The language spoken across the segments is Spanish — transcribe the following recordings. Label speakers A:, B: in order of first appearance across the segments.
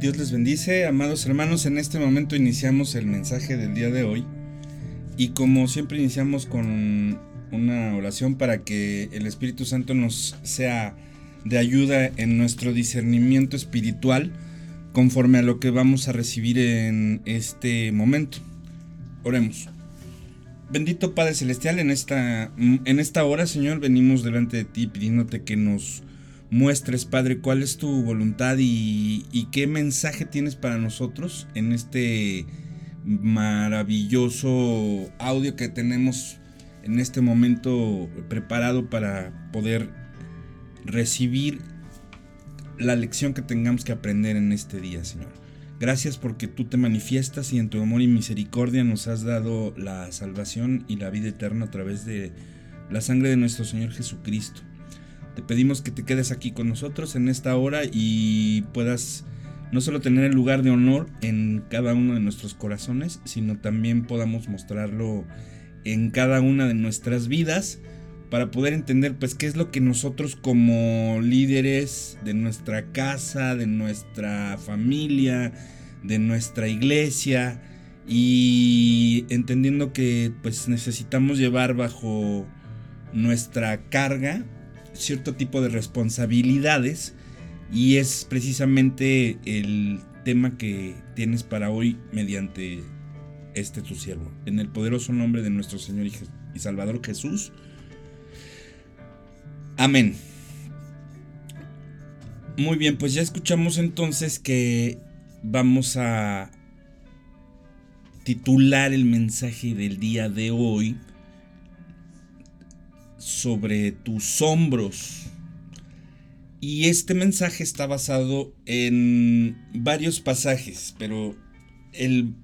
A: Dios les bendice, amados hermanos. En este momento iniciamos el mensaje del día de hoy. Y como siempre iniciamos con una oración para que el Espíritu Santo nos sea de ayuda en nuestro discernimiento espiritual conforme a lo que vamos a recibir en este momento. Oremos. Bendito Padre Celestial, en esta, en esta hora, Señor, venimos delante de ti pidiéndote que nos muestres, Padre, cuál es tu voluntad y, qué mensaje tienes para nosotros en este maravilloso audio que tenemos en este momento preparado para poder recibir la lección que tengamos que aprender en este día, Señor. Gracias porque tú te manifiestas y en tu amor y misericordia nos has dado la salvación y la vida eterna a través de la sangre de nuestro Señor Jesucristo. Pedimos que te quedes aquí con nosotros en esta hora y puedas no solo tener el lugar de honor en cada uno de nuestros corazones, sino también podamos mostrarlo en cada una de nuestras vidas para poder entender pues qué es lo que nosotros como líderes de nuestra casa, de nuestra familia, de nuestra iglesia y entendiendo que pues necesitamos llevar bajo nuestra carga cierto tipo de responsabilidades y es precisamente el tema que tienes para hoy mediante este tu siervo. En el poderoso nombre de nuestro Señor y Salvador Jesús. Amén. Muy bien, pues ya escuchamos entonces que vamos a titular el mensaje del día de hoy sobre tus hombros. Y este mensaje está basado en varios pasajes, pero el,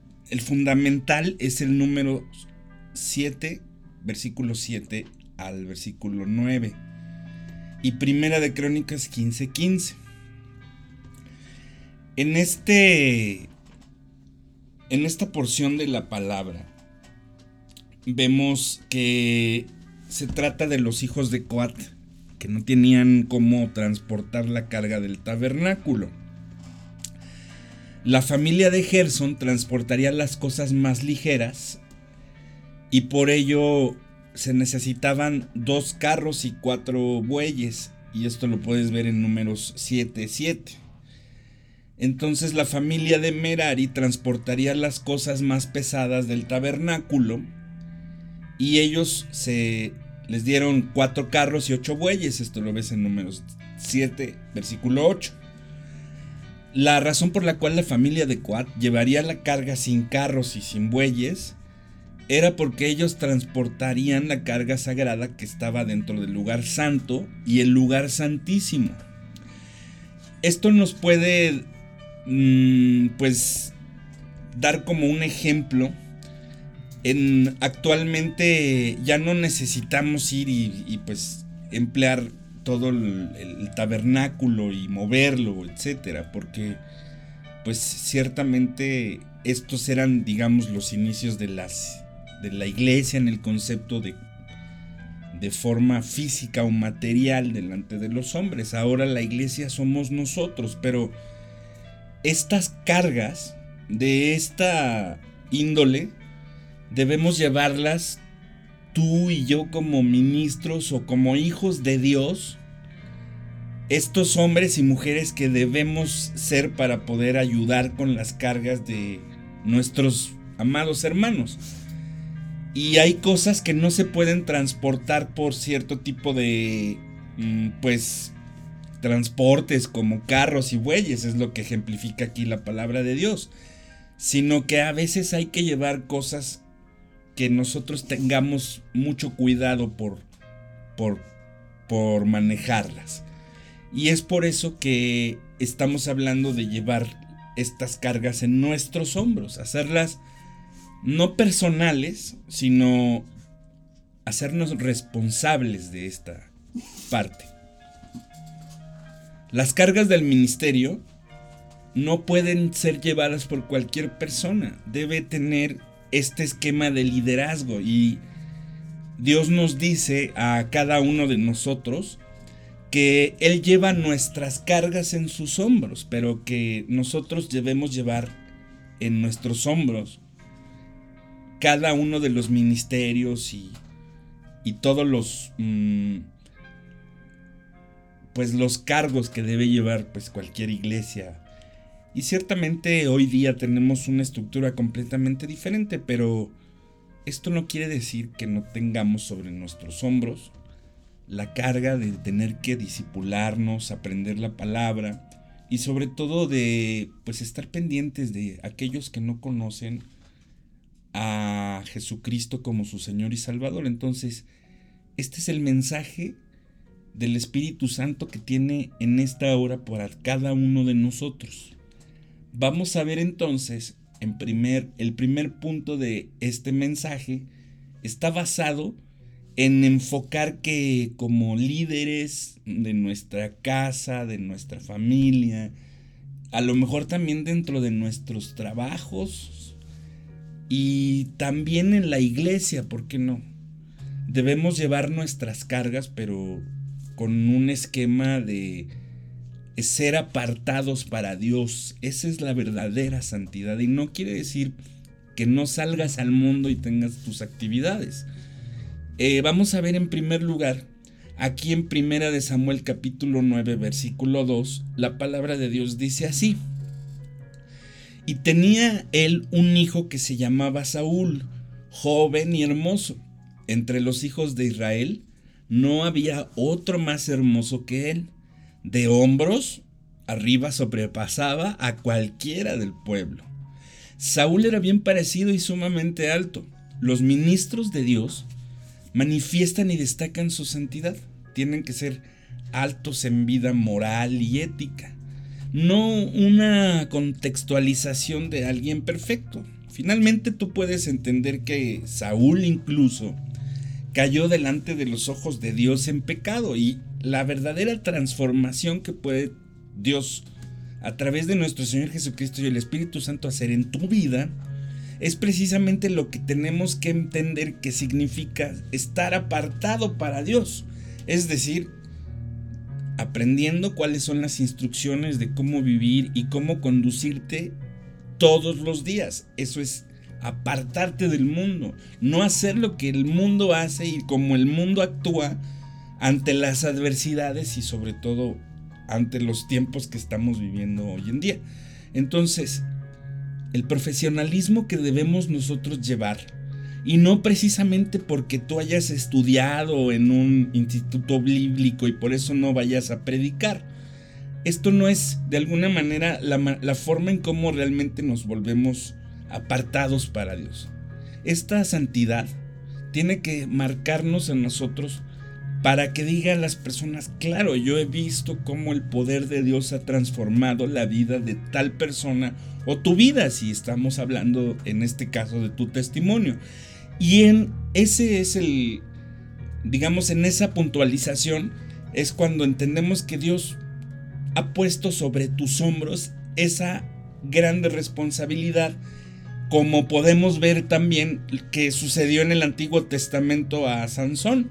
A: fundamental es el número 7, versículo 7 al versículo 9. Y primera de Crónicas 15:15. 15. En este en esta porción de la palabra vemos que se trata de los hijos de Coat, que no tenían cómo transportar la carga del tabernáculo. La familia de Gerson transportaría las cosas más ligeras y por ello se necesitaban dos carros y cuatro bueyes, y esto lo puedes ver en números 7, 7. Entonces la familia de Merari transportaría las cosas más pesadas del tabernáculo y ellos se les dieron cuatro carros y ocho bueyes. Esto lo ves en números 7, versículo 8. La razón por la cual la familia de Coat llevaría la carga sin carros y sin bueyes era porque ellos transportarían la carga sagrada que estaba dentro del lugar santo y el lugar santísimo. Esto nos puede, mm, pues, dar como un ejemplo actualmente ya no necesitamos ir y, pues emplear todo el, tabernáculo y moverlo, etcétera, porque pues ciertamente estos eran, digamos, los inicios de las de la iglesia en el concepto de de forma física o material delante de los hombres. Ahora la iglesia somos nosotros, pero estas cargas de esta índole debemos llevarlas tú y yo como ministros o como hijos de Dios, estos hombres y mujeres que debemos ser para poder ayudar con las cargas de nuestros amados hermanos. Y hay cosas que no se pueden transportar por cierto tipo de, mm, pues, transportes como carros y bueyes, es lo que ejemplifica aquí la palabra de Dios. Sino que a veces hay que llevar cosas que nosotros tengamos mucho cuidado por, por, por manejarlas. Y es por eso que estamos hablando de llevar estas cargas en nuestros hombros, hacerlas no personales, sino hacernos responsables de esta parte. Las cargas del ministerio no pueden ser llevadas por cualquier persona, debe tener este esquema de liderazgo y Dios nos dice a cada uno de nosotros que Él lleva nuestras cargas en sus hombros, pero que nosotros debemos llevar en nuestros hombros cada uno de los ministerios y, y todos los... Mm, pues los cargos que debe llevar pues cualquier iglesia. Y ciertamente hoy día tenemos una estructura completamente diferente, pero esto no quiere decir que no tengamos sobre nuestros hombros la carga de tener que disipularnos, aprender la palabra y sobre todo de pues estar pendientes de aquellos que no conocen a Jesucristo como su Señor y Salvador. Entonces, este es el mensaje del Espíritu Santo que tiene en esta hora para cada uno de nosotros. Vamos a ver entonces, en primer, el primer punto de este mensaje está basado en enfocar que como líderes de nuestra casa, de nuestra familia, a lo mejor también dentro de nuestros trabajos y también en la iglesia, ¿por qué no? Debemos llevar nuestras cargas, pero con un esquema de ser apartados para Dios. Esa es la verdadera santidad. Y no quiere decir que no salgas al mundo y tengas tus actividades. Eh, vamos a ver en primer lugar, aquí en Primera de Samuel capítulo 9, versículo 2, la palabra de Dios dice así. Y tenía él un hijo que se llamaba Saúl, joven y hermoso, entre los hijos de Israel, no había otro más hermoso que él. De hombros arriba sobrepasaba a cualquiera del pueblo. Saúl era bien parecido y sumamente alto. Los ministros de Dios manifiestan y destacan su santidad. Tienen que ser altos en vida moral y ética. No una contextualización de alguien perfecto. Finalmente tú puedes entender que Saúl incluso cayó delante de los ojos de Dios en pecado y la verdadera transformación que puede Dios a través de nuestro Señor Jesucristo y el Espíritu Santo hacer en tu vida es precisamente lo que tenemos que entender que significa estar apartado para Dios. Es decir, aprendiendo cuáles son las instrucciones de cómo vivir y cómo conducirte todos los días. Eso es apartarte del mundo, no hacer lo que el mundo hace y como el mundo actúa ante las adversidades y sobre todo ante los tiempos que estamos viviendo hoy en día. Entonces, el profesionalismo que debemos nosotros llevar, y no precisamente porque tú hayas estudiado en un instituto bíblico y por eso no vayas a predicar. Esto no es de alguna manera la, forma en cómo realmente nos volvemos apartados para Dios. Esta santidad tiene que marcarnos en nosotros para que digan las personas, claro, yo he visto cómo el poder de Dios ha transformado la vida de tal persona o tu vida, si estamos hablando en este caso de tu testimonio. Y en ese es el, digamos, en esa puntualización es cuando entendemos que Dios ha puesto sobre tus hombros esa grande responsabilidad como podemos ver también que sucedió en el Antiguo Testamento a Sansón.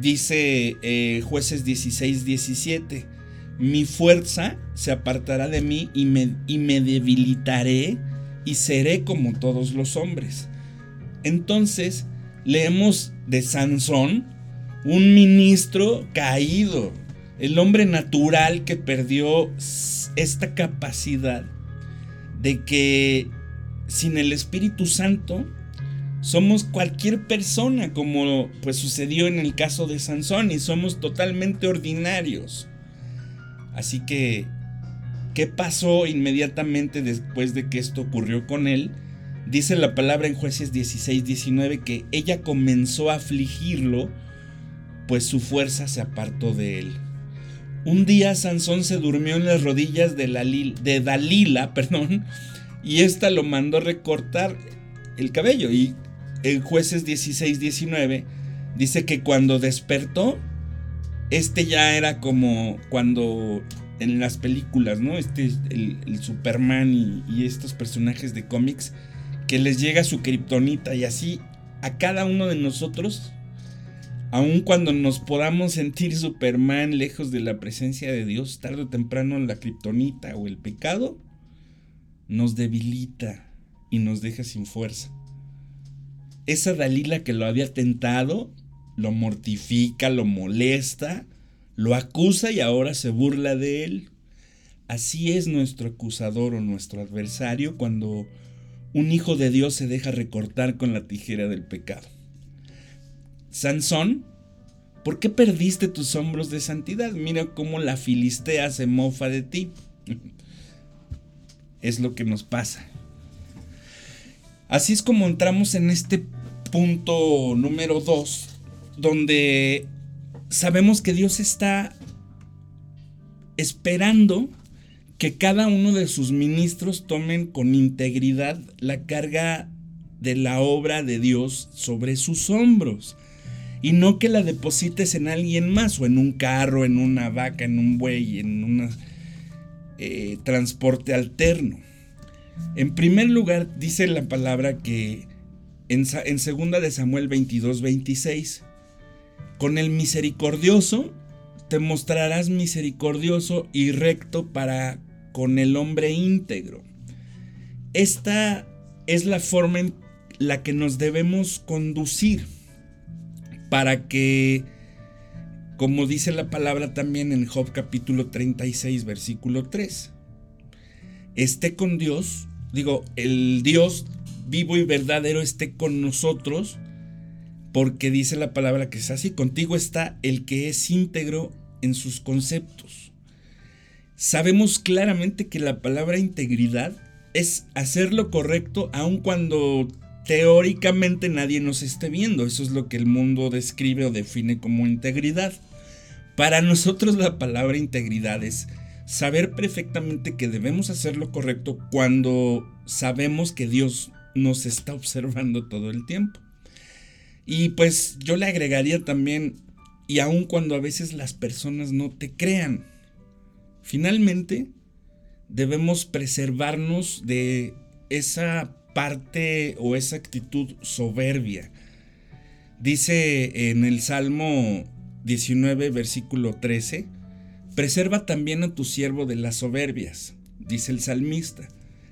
A: Dice eh, jueces 16, 17, mi fuerza se apartará de mí y me, y me debilitaré y seré como todos los hombres. Entonces leemos de Sansón, un ministro caído, el hombre natural que perdió esta capacidad de que sin el Espíritu Santo, somos cualquier persona, como pues sucedió en el caso de Sansón, y somos totalmente ordinarios. Así que, ¿qué pasó inmediatamente después de que esto ocurrió con él? Dice la palabra en jueces 16, 19 que ella comenzó a afligirlo, pues su fuerza se apartó de él. Un día Sansón se durmió en las rodillas de, de Dalila, perdón, y esta lo mandó recortar el cabello. Y en jueces 16, 19 dice que cuando despertó, este ya era como cuando en las películas, ¿no? Este, el, el Superman y, y, estos personajes de cómics, que les llega su kriptonita y así a cada uno de nosotros, Aun cuando nos podamos sentir Superman lejos de la presencia de Dios, tarde o temprano la kriptonita o el pecado nos debilita y nos deja sin fuerza. Esa Dalila que lo había tentado, lo mortifica, lo molesta, lo acusa y ahora se burla de él. Así es nuestro acusador o nuestro adversario cuando un hijo de Dios se deja recortar con la tijera del pecado. Sansón, ¿por qué perdiste tus hombros de santidad? Mira cómo la filistea se mofa de ti. es lo que nos pasa. Así es como entramos en este punto número 2, donde sabemos que Dios está esperando que cada uno de sus ministros tomen con integridad la carga de la obra de Dios sobre sus hombros y no que la deposites en alguien más o en un carro, en una vaca, en un buey, en un eh, transporte alterno. En primer lugar, dice la palabra que en, en 2 de Samuel 22, 26, con el misericordioso te mostrarás misericordioso y recto para con el hombre íntegro. Esta es la forma en la que nos debemos conducir para que, como dice la palabra también en Job capítulo 36, versículo 3, esté con Dios, digo, el Dios vivo y verdadero esté con nosotros porque dice la palabra que es así, contigo está el que es íntegro en sus conceptos. Sabemos claramente que la palabra integridad es hacer lo correcto aun cuando teóricamente nadie nos esté viendo. Eso es lo que el mundo describe o define como integridad. Para nosotros la palabra integridad es saber perfectamente que debemos hacer lo correcto cuando sabemos que Dios nos está observando todo el tiempo. Y pues yo le agregaría también, y aun cuando a veces las personas no te crean, finalmente debemos preservarnos de esa parte o esa actitud soberbia. Dice en el Salmo 19, versículo 13, preserva también a tu siervo de las soberbias, dice el salmista,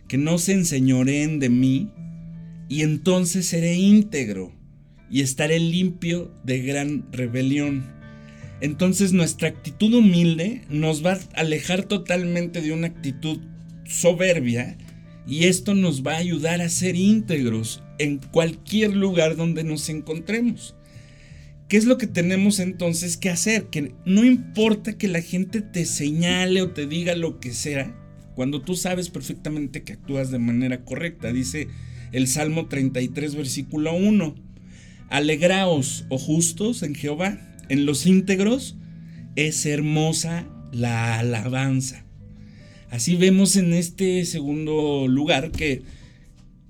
A: que no se enseñoreen de mí, y entonces seré íntegro y estaré limpio de gran rebelión. Entonces nuestra actitud humilde nos va a alejar totalmente de una actitud soberbia y esto nos va a ayudar a ser íntegros en cualquier lugar donde nos encontremos. ¿Qué es lo que tenemos entonces que hacer? Que no importa que la gente te señale o te diga lo que sea, cuando tú sabes perfectamente que actúas de manera correcta. Dice el Salmo 33, versículo 1. Alegraos, oh justos, en Jehová, en los íntegros es hermosa la alabanza. Así vemos en este segundo lugar que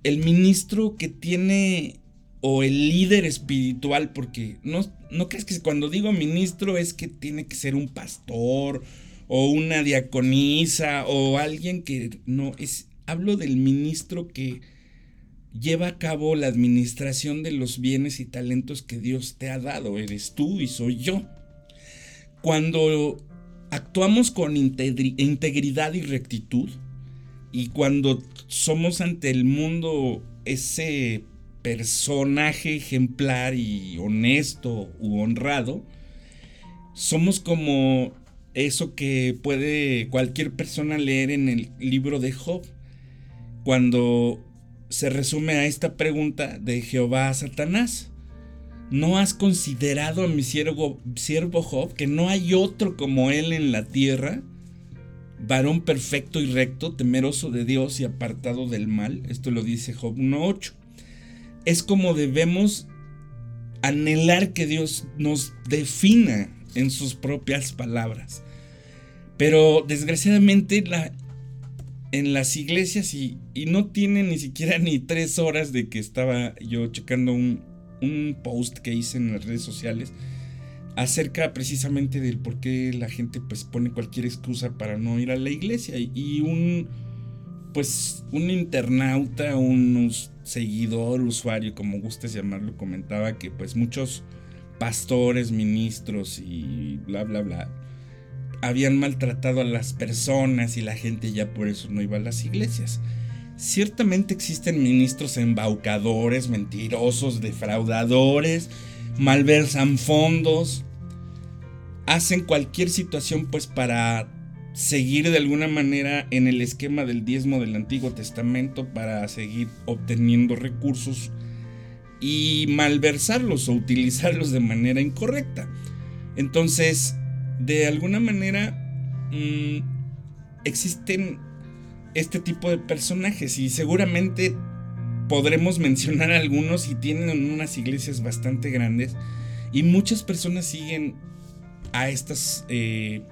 A: el ministro que tiene o el líder espiritual, porque no, no crees que cuando digo ministro es que tiene que ser un pastor o una diaconisa o alguien que no es, hablo del ministro que lleva a cabo la administración de los bienes y talentos que Dios te ha dado. Eres tú y soy yo. Cuando actuamos con integridad y rectitud y cuando somos ante el mundo ese personaje ejemplar y honesto u honrado, somos como eso que puede cualquier persona leer en el libro de Job. Cuando se resume a esta pregunta de Jehová a Satanás. ¿No has considerado a mi siervo, siervo Job que no hay otro como él en la tierra? Varón perfecto y recto, temeroso de Dios y apartado del mal. Esto lo dice Job 1.8. Es como debemos anhelar que Dios nos defina en sus propias palabras. Pero desgraciadamente la en las iglesias y, no tiene ni siquiera ni tres horas de que estaba yo checando un, post que hice en las redes sociales acerca precisamente del por qué la gente pues pone cualquier excusa para no ir a la iglesia y un pues un internauta, un seguidor, usuario, como gustes llamarlo, comentaba que pues muchos pastores, ministros y bla, bla, bla, habían maltratado a las personas y la gente ya por eso no iba a las iglesias. Ciertamente existen ministros embaucadores, mentirosos, defraudadores, malversan fondos, hacen cualquier situación pues para seguir de alguna manera en el esquema del diezmo del Antiguo Testamento para seguir obteniendo recursos y malversarlos o utilizarlos de manera incorrecta. Entonces, de alguna manera, mm, existen este tipo de personajes y seguramente podremos mencionar algunos y tienen unas iglesias bastante grandes y muchas personas siguen a estas eh,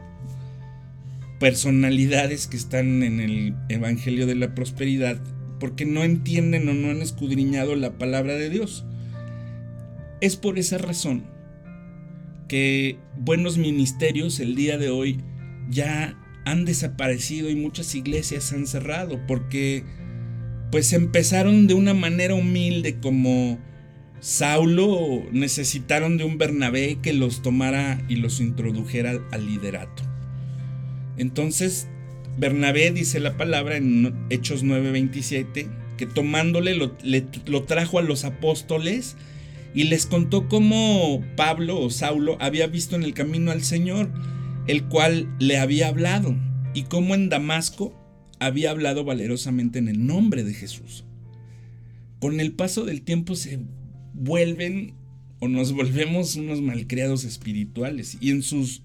A: personalidades que están en el Evangelio de la Prosperidad porque no entienden o no han escudriñado la palabra de Dios. Es por esa razón que buenos ministerios el día de hoy ya han desaparecido y muchas iglesias han cerrado porque pues empezaron de una manera humilde como Saulo necesitaron de un Bernabé que los tomara y los introdujera al liderato. Entonces, Bernabé dice la palabra en Hechos 9:27, que tomándole lo, lo, trajo a los apóstoles y les contó cómo Pablo o Saulo había visto en el camino al Señor, el cual le había hablado, y cómo en Damasco había hablado valerosamente en el nombre de Jesús. Con el paso del tiempo se vuelven o nos volvemos unos malcriados espirituales y en sus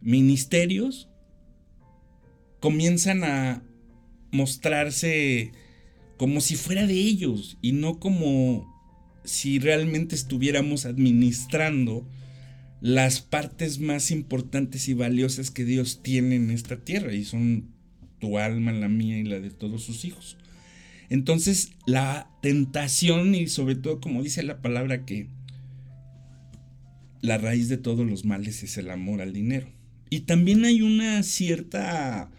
A: ministerios comienzan a mostrarse como si fuera de ellos y no como si realmente estuviéramos administrando las partes más importantes y valiosas que Dios tiene en esta tierra y son tu alma, la mía y la de todos sus hijos. Entonces la tentación y sobre todo como dice la palabra que la raíz de todos los males es el amor al dinero. Y también hay una cierta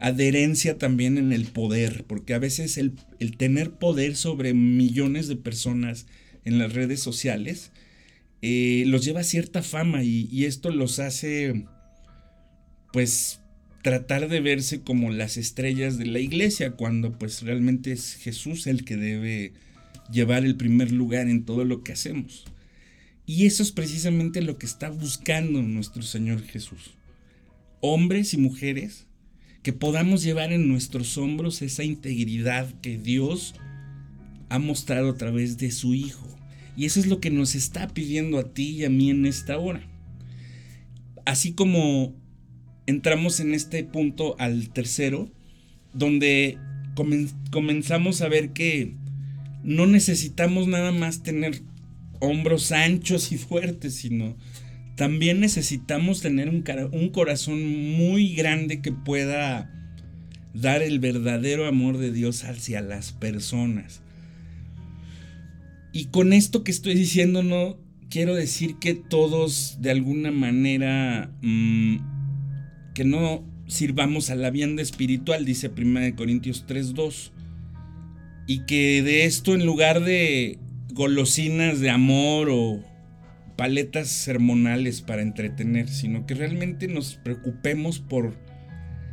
A: adherencia también en el poder, porque a veces el, tener poder sobre millones de personas en las redes sociales eh, los lleva a cierta fama y, y esto los hace pues tratar de verse como las estrellas de la iglesia, cuando pues realmente es Jesús el que debe llevar el primer lugar en todo lo que hacemos. Y eso es precisamente lo que está buscando nuestro Señor Jesús. Hombres y mujeres que podamos llevar en nuestros hombros esa integridad que Dios ha mostrado a través de su Hijo. Y eso es lo que nos está pidiendo a ti y a mí en esta hora. Así como entramos en este punto al tercero, donde comenzamos a ver que no necesitamos nada más tener hombros anchos y fuertes, sino también necesitamos tener un, un corazón muy grande que pueda dar el verdadero amor de Dios hacia las personas. Y con esto que estoy diciendo no quiero decir que todos de alguna manera mm, que no sirvamos a la vianda espiritual, dice 1 Corintios 3:2. Y que de esto en lugar de golosinas de amor o paletas sermonales para entretener, sino que realmente nos preocupemos por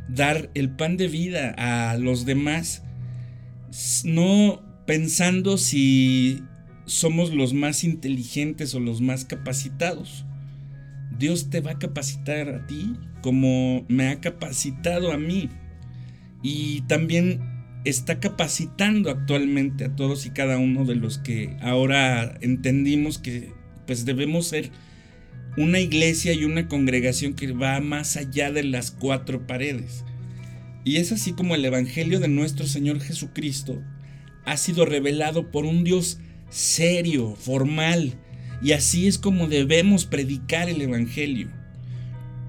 A: dar el pan de vida a los demás, no pensando si somos los más inteligentes o los más capacitados. Dios te va a capacitar a ti como me ha capacitado a mí. Y también está capacitando actualmente a todos y cada uno de los que ahora entendimos que pues debemos ser una iglesia y una congregación que va más allá de las cuatro paredes. Y es así como el Evangelio de nuestro Señor Jesucristo ha sido revelado por un Dios serio, formal, y así es como debemos predicar el Evangelio.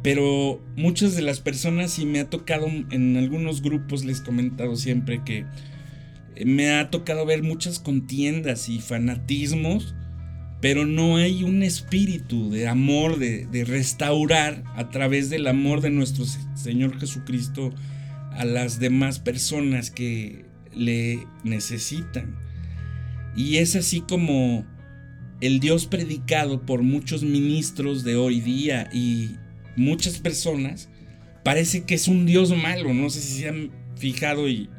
A: Pero muchas de las personas, y me ha tocado en algunos grupos, les he comentado siempre que me ha tocado ver muchas contiendas y fanatismos, pero no hay un espíritu de amor, de, restaurar a través del amor de nuestro Señor Jesucristo a las demás personas que le necesitan. Y es así como el Dios predicado por muchos ministros de hoy día y muchas personas parece que es un Dios malo. No sé si se han fijado y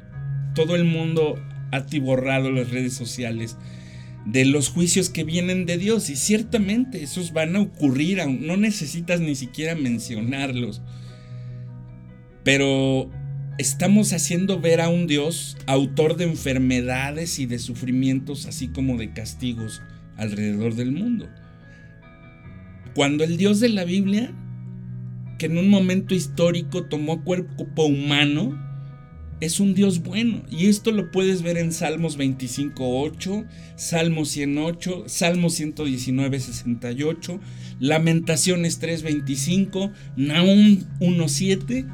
A: todo el mundo ha tiborrado las redes sociales de los juicios que vienen de Dios y ciertamente esos van a ocurrir, no necesitas ni siquiera mencionarlos. Pero estamos haciendo ver a un Dios autor de enfermedades y de sufrimientos así como de castigos alrededor del mundo. Cuando el Dios de la Biblia, que en un momento histórico tomó cuerpo humano, es un Dios bueno. Y esto lo puedes ver en Salmos 25.8, Salmos 108, Salmos 119, 68, Lamentaciones 3.25, Nahum 1.7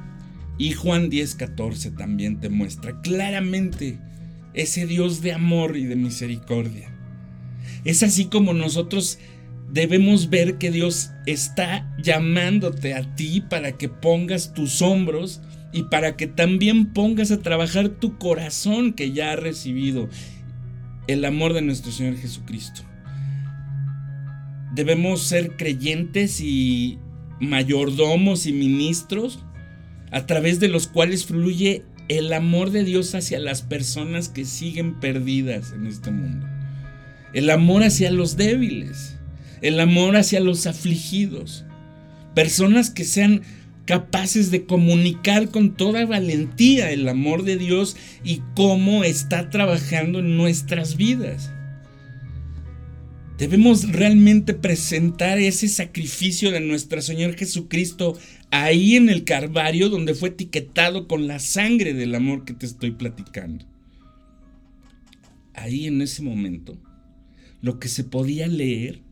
A: y Juan 10.14 también te muestra claramente ese Dios de amor y de misericordia. Es así como nosotros debemos ver que Dios está llamándote a ti para que pongas tus hombros y para que también pongas a trabajar tu corazón que ya ha recibido el amor de nuestro Señor Jesucristo. Debemos ser creyentes y mayordomos y ministros a través de los cuales fluye el amor de Dios hacia las personas que siguen perdidas en este mundo. El amor hacia los débiles, el amor hacia los afligidos, personas que sean capaces de comunicar con toda valentía el amor de Dios y cómo está trabajando en nuestras vidas. Debemos realmente presentar ese sacrificio de nuestro Señor Jesucristo ahí en el Calvario donde fue etiquetado con la sangre del amor que te estoy platicando. Ahí en ese momento, lo que se podía leer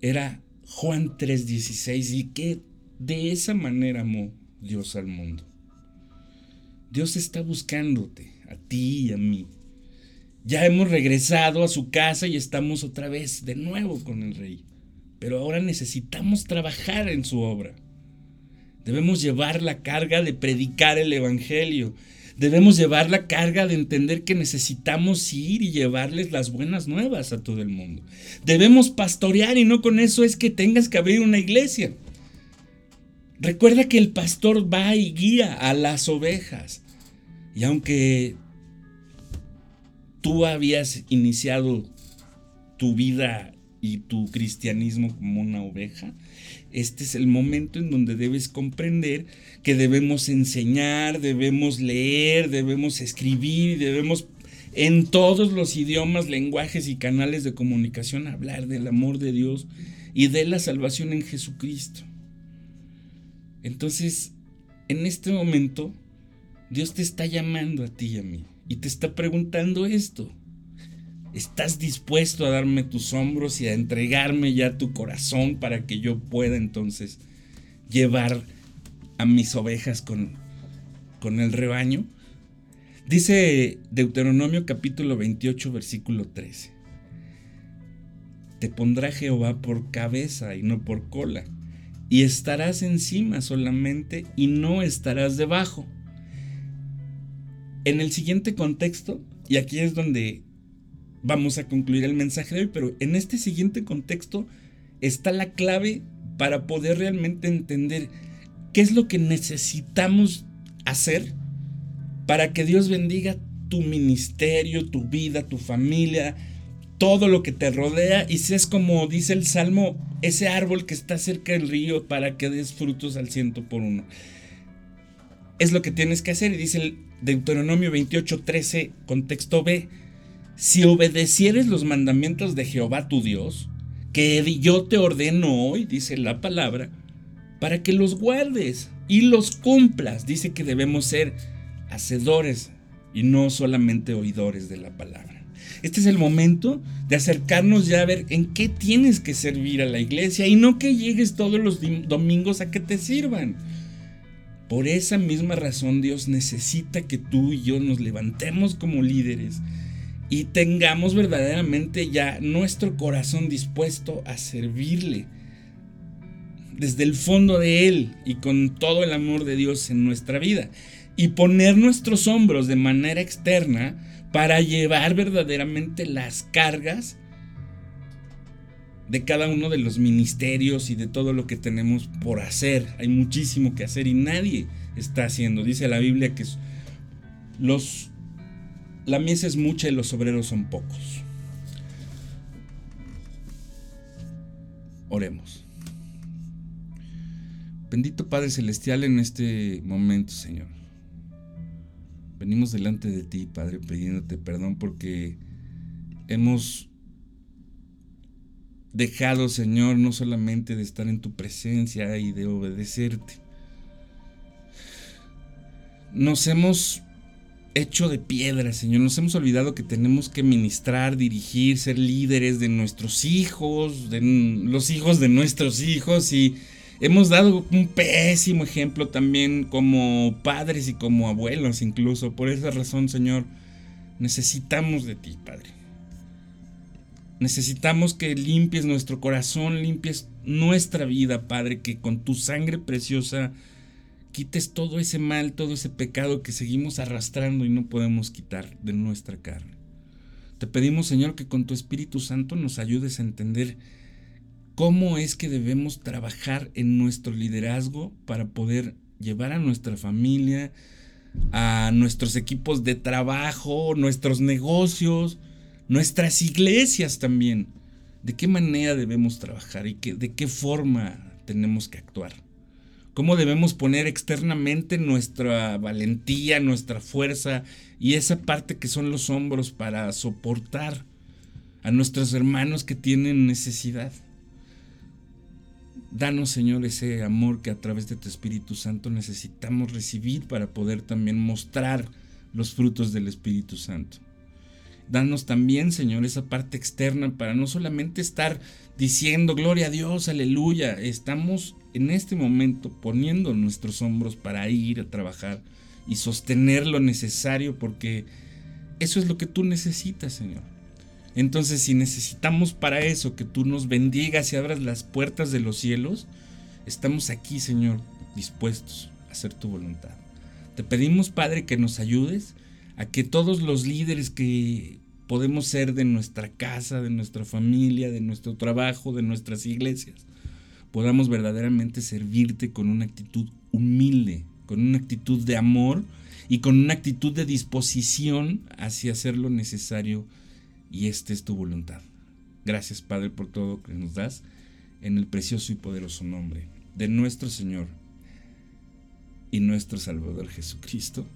A: era Juan 3:16 y que de esa manera amó Dios al mundo. Dios está buscándote, a ti y a mí. Ya hemos regresado a su casa y estamos otra vez de nuevo con el rey. Pero ahora necesitamos trabajar en su obra. Debemos llevar la carga de predicar el Evangelio. Debemos llevar la carga de entender que necesitamos ir y llevarles las buenas nuevas a todo el mundo. Debemos pastorear y no con eso es que tengas que abrir una iglesia. Recuerda que el pastor va y guía a las ovejas. Y aunque tú habías iniciado tu vida y tu cristianismo como una oveja, este es el momento en donde debes comprender que debemos enseñar, debemos leer, debemos escribir, debemos en todos los idiomas, lenguajes y canales de comunicación hablar del amor de Dios y de la salvación en Jesucristo. Entonces, en este momento, Dios te está llamando a ti y a mí y te está preguntando esto. ¿Estás dispuesto a darme tus hombros y a entregarme ya tu corazón para que yo pueda entonces llevar a mis ovejas con, con el rebaño? Dice Deuteronomio capítulo 28 versículo 13. Te pondrá Jehová por cabeza y no por cola y estarás encima solamente y no estarás debajo. En el siguiente contexto, y aquí es donde vamos a concluir el mensaje de hoy, pero en este siguiente contexto está la clave para poder realmente entender qué es lo que necesitamos hacer para que Dios bendiga tu ministerio, tu vida, tu familia, todo lo que te rodea y seas como dice el Salmo, ese árbol que está cerca del río para que des frutos al ciento por uno. Es lo que tienes que hacer y dice el Deuteronomio 28, 13, contexto B, si obedecieres los mandamientos de Jehová tu Dios, que yo te ordeno hoy, dice la palabra, para que los guardes y los cumplas. Dice que debemos ser hacedores y no solamente oidores de la palabra. Este es el momento de acercarnos ya a ver en qué tienes que servir a la iglesia y no que llegues todos los domingos a que te sirvan. Por esa misma razón Dios necesita que tú y yo nos levantemos como líderes y tengamos verdaderamente ya nuestro corazón dispuesto a servirle desde el fondo de Él y con todo el amor de Dios en nuestra vida y poner nuestros hombros de manera externa para llevar verdaderamente las cargas de cada uno de los ministerios y de todo lo que tenemos por hacer. Hay muchísimo que hacer y nadie está haciendo. Dice la Biblia que los la mies es mucha y los obreros son pocos. Oremos. Bendito Padre Celestial en este momento, Señor. Venimos delante de ti, Padre, pidiéndote perdón porque hemos dejado, Señor, no solamente de estar en tu presencia y de obedecerte. Nos hemos hecho de piedra, Señor. Nos hemos olvidado que tenemos que ministrar, dirigir, ser líderes de nuestros hijos, de los hijos de nuestros hijos y hemos dado un pésimo ejemplo también como padres y como abuelos incluso. Por esa razón, Señor, necesitamos de ti, Padre. Necesitamos que limpies nuestro corazón, limpies nuestra vida, Padre, que con tu sangre preciosa quites todo ese mal, todo ese pecado que seguimos arrastrando y no podemos quitar de nuestra carne. Te pedimos, Señor, que con tu Espíritu Santo nos ayudes a entender cómo es que debemos trabajar en nuestro liderazgo para poder llevar a nuestra familia, a nuestros equipos de trabajo, nuestros negocios, nuestras iglesias también. ¿De qué manera debemos trabajar y de qué forma tenemos que actuar? ¿Cómo debemos poner externamente nuestra valentía, nuestra fuerza y esa parte que son los hombros para soportar a nuestros hermanos que tienen necesidad? Danos, Señor, ese amor que a través de tu Espíritu Santo necesitamos recibir para poder también mostrar los frutos del Espíritu Santo. Danos también, Señor, esa parte externa para no solamente estar diciendo gloria a Dios, aleluya. Estamos en este momento poniendo nuestros hombros para ir a trabajar y sostener lo necesario porque eso es lo que tú necesitas, Señor. Entonces, si necesitamos para eso que tú nos bendigas y abras las puertas de los cielos, estamos aquí, Señor, dispuestos a hacer tu voluntad. Te pedimos, Padre, que nos ayudes a que todos los líderes que podemos ser de nuestra casa, de nuestra familia, de nuestro trabajo, de nuestras iglesias, podamos verdaderamente servirte con una actitud humilde, con una actitud de amor y con una actitud de disposición hacia hacer lo necesario y esta es tu voluntad. Gracias Padre por todo que nos das en el precioso y poderoso nombre de nuestro Señor y nuestro Salvador Jesucristo.